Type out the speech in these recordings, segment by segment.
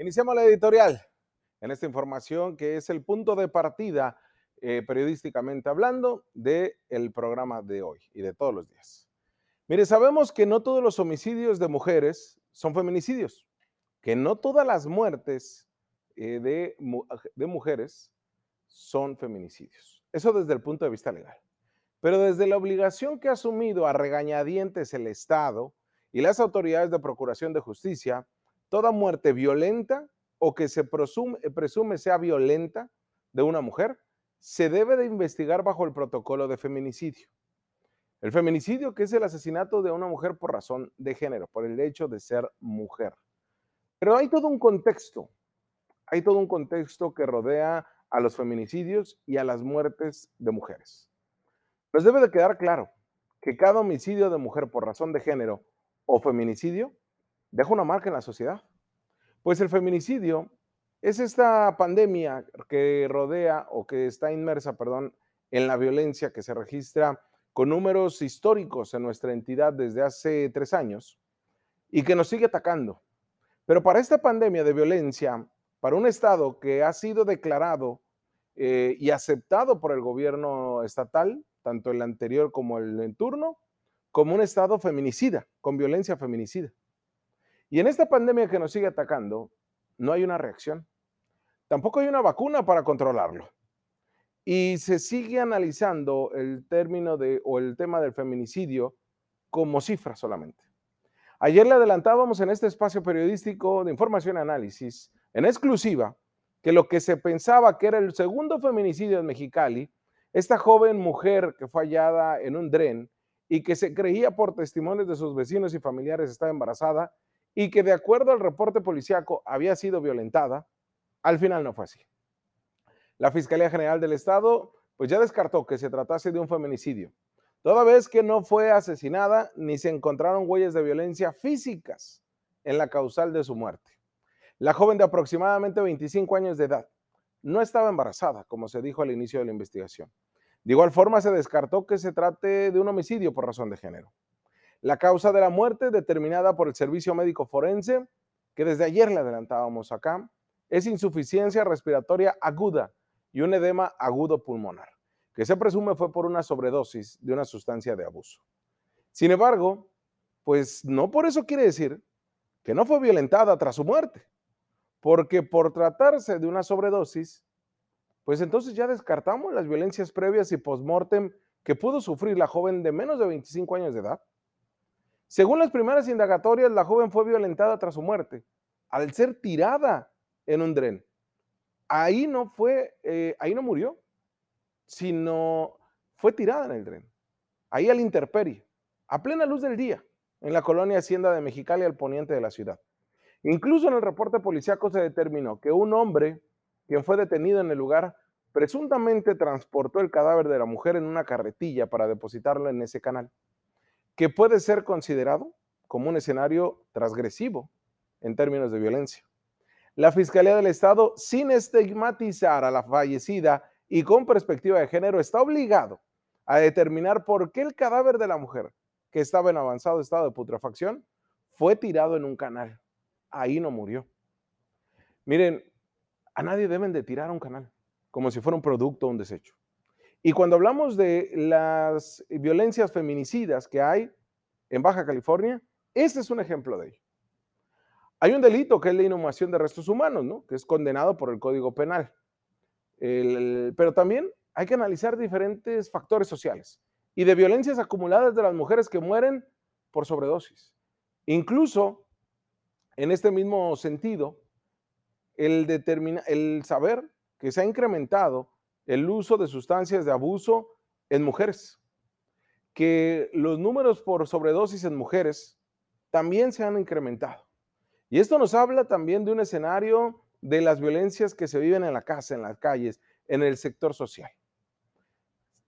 Iniciamos la editorial en esta información que es el punto de partida eh, periodísticamente hablando del el programa de hoy y de todos los días. Mire, sabemos que no todos los homicidios de mujeres son feminicidios, que no todas las muertes eh, de, de mujeres son feminicidios. Eso desde el punto de vista legal. Pero desde la obligación que ha asumido a regañadientes el Estado y las autoridades de Procuración de Justicia, toda muerte violenta o que se presume, presume, sea violenta de una mujer, se debe de investigar bajo el protocolo de feminicidio. El feminicidio que es el asesinato de una mujer por razón de género, por el hecho de ser mujer. Pero hay todo un contexto, hay todo un contexto que rodea a los feminicidios y a las muertes de mujeres. Nos debe de quedar claro que cada homicidio de mujer por razón de género o feminicidio deja una marca en la sociedad. Pues el feminicidio es esta pandemia que rodea o que está inmersa, perdón, en la violencia que se registra con números históricos en nuestra entidad desde hace tres años y que nos sigue atacando. Pero para esta pandemia de violencia, para un Estado que ha sido declarado eh, y aceptado por el gobierno estatal, tanto el anterior como el en turno, como un Estado feminicida, con violencia feminicida. Y en esta pandemia que nos sigue atacando, no hay una reacción. Tampoco hay una vacuna para controlarlo. Y se sigue analizando el término de, o el tema del feminicidio como cifra solamente. Ayer le adelantábamos en este espacio periodístico de información y análisis, en exclusiva, que lo que se pensaba que era el segundo feminicidio en Mexicali, esta joven mujer que fue hallada en un dren y que se creía por testimonios de sus vecinos y familiares estaba embarazada y que de acuerdo al reporte policíaco había sido violentada, al final no fue así. La Fiscalía General del Estado pues ya descartó que se tratase de un feminicidio, toda vez que no fue asesinada ni se encontraron huellas de violencia físicas en la causal de su muerte. La joven de aproximadamente 25 años de edad no estaba embarazada, como se dijo al inicio de la investigación. De igual forma, se descartó que se trate de un homicidio por razón de género. La causa de la muerte, determinada por el Servicio Médico Forense, que desde ayer le adelantábamos acá, es insuficiencia respiratoria aguda y un edema agudo pulmonar, que se presume fue por una sobredosis de una sustancia de abuso. Sin embargo, pues no por eso quiere decir que no fue violentada tras su muerte porque por tratarse de una sobredosis, pues entonces ya descartamos las violencias previas y postmortem que pudo sufrir la joven de menos de 25 años de edad. Según las primeras indagatorias, la joven fue violentada tras su muerte, al ser tirada en un dren. Ahí no fue, eh, ahí no murió, sino fue tirada en el dren. Ahí al interperie, a plena luz del día, en la colonia Hacienda de Mexicali, al poniente de la ciudad. Incluso en el reporte policiaco se determinó que un hombre, quien fue detenido en el lugar, presuntamente transportó el cadáver de la mujer en una carretilla para depositarlo en ese canal, que puede ser considerado como un escenario transgresivo en términos de violencia. La Fiscalía del Estado, sin estigmatizar a la fallecida y con perspectiva de género, está obligado a determinar por qué el cadáver de la mujer, que estaba en avanzado estado de putrefacción, fue tirado en un canal ahí no murió. Miren, a nadie deben de tirar un canal, como si fuera un producto o un desecho. Y cuando hablamos de las violencias feminicidas que hay en Baja California, este es un ejemplo de ello. Hay un delito que es la inhumación de restos humanos, ¿no? que es condenado por el Código Penal. pero también hay que analizar diferentes factores sociales y de violencias acumuladas de las mujeres que mueren por sobredosis. Incluso en este mismo sentido, el, el saber que se ha incrementado el uso de sustancias de abuso en mujeres, que los números por sobredosis en mujeres también se han incrementado. Y esto nos habla también de un escenario de las violencias que se viven en la casa, en las calles, en el sector social.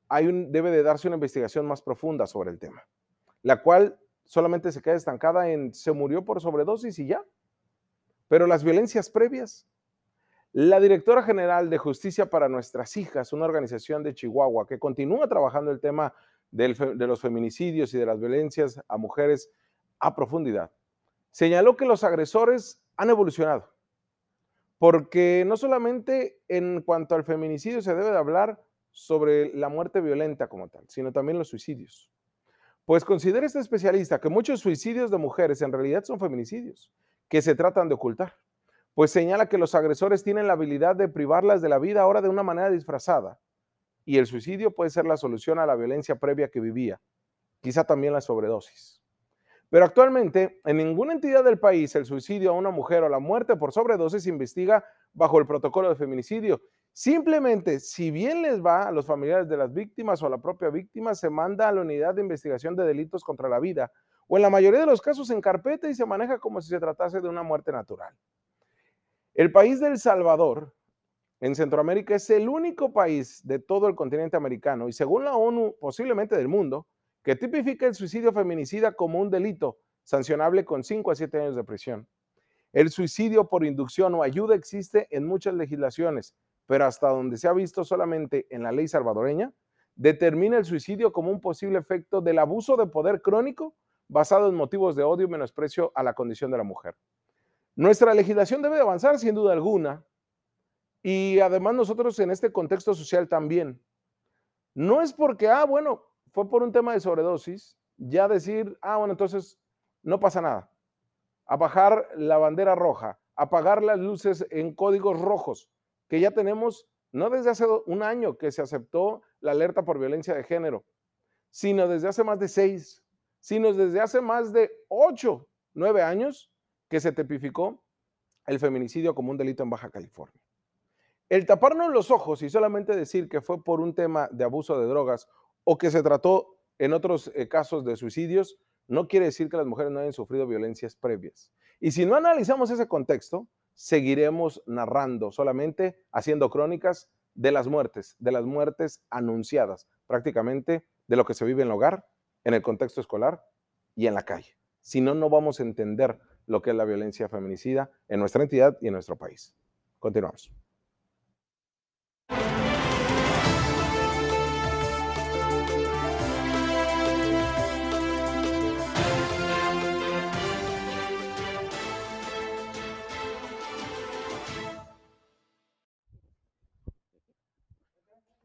Hay un, debe de darse una investigación más profunda sobre el tema, la cual solamente se queda estancada en se murió por sobredosis y ya. Pero las violencias previas. La directora general de Justicia para Nuestras Hijas, una organización de Chihuahua que continúa trabajando el tema de los feminicidios y de las violencias a mujeres a profundidad, señaló que los agresores han evolucionado porque no solamente en cuanto al feminicidio se debe de hablar sobre la muerte violenta como tal, sino también los suicidios. Pues considera este especialista que muchos suicidios de mujeres en realidad son feminicidios, que se tratan de ocultar, pues señala que los agresores tienen la habilidad de privarlas de la vida ahora de una manera disfrazada, y el suicidio puede ser la solución a la violencia previa que vivía, quizá también la sobredosis. Pero actualmente, en ninguna entidad del país el suicidio a una mujer o la muerte por sobredosis se investiga bajo el protocolo de feminicidio. Simplemente, si bien les va a los familiares de las víctimas o a la propia víctima, se manda a la unidad de investigación de delitos contra la vida, o en la mayoría de los casos en carpeta y se maneja como si se tratase de una muerte natural. El país del Salvador, en Centroamérica, es el único país de todo el continente americano y según la ONU, posiblemente del mundo, que tipifica el suicidio feminicida como un delito sancionable con 5 a 7 años de prisión. El suicidio por inducción o ayuda existe en muchas legislaciones, pero hasta donde se ha visto solamente en la ley salvadoreña, determina el suicidio como un posible efecto del abuso de poder crónico basado en motivos de odio y menosprecio a la condición de la mujer. Nuestra legislación debe avanzar sin duda alguna y además nosotros en este contexto social también. No es porque, ah, bueno, fue por un tema de sobredosis, ya decir, ah, bueno, entonces no pasa nada. A bajar la bandera roja, apagar las luces en códigos rojos, que ya tenemos no desde hace un año que se aceptó la alerta por violencia de género, sino desde hace más de seis, sino desde hace más de ocho, nueve años que se tipificó el feminicidio como un delito en Baja California. El taparnos los ojos y solamente decir que fue por un tema de abuso de drogas o que se trató en otros eh, casos de suicidios, no quiere decir que las mujeres no hayan sufrido violencias previas. Y si no analizamos ese contexto, seguiremos narrando, solamente haciendo crónicas de las muertes, de las muertes anunciadas, prácticamente de lo que se vive en el hogar, en el contexto escolar y en la calle. Si no, no vamos a entender lo que es la violencia feminicida en nuestra entidad y en nuestro país. Continuamos.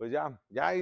pues ya, ya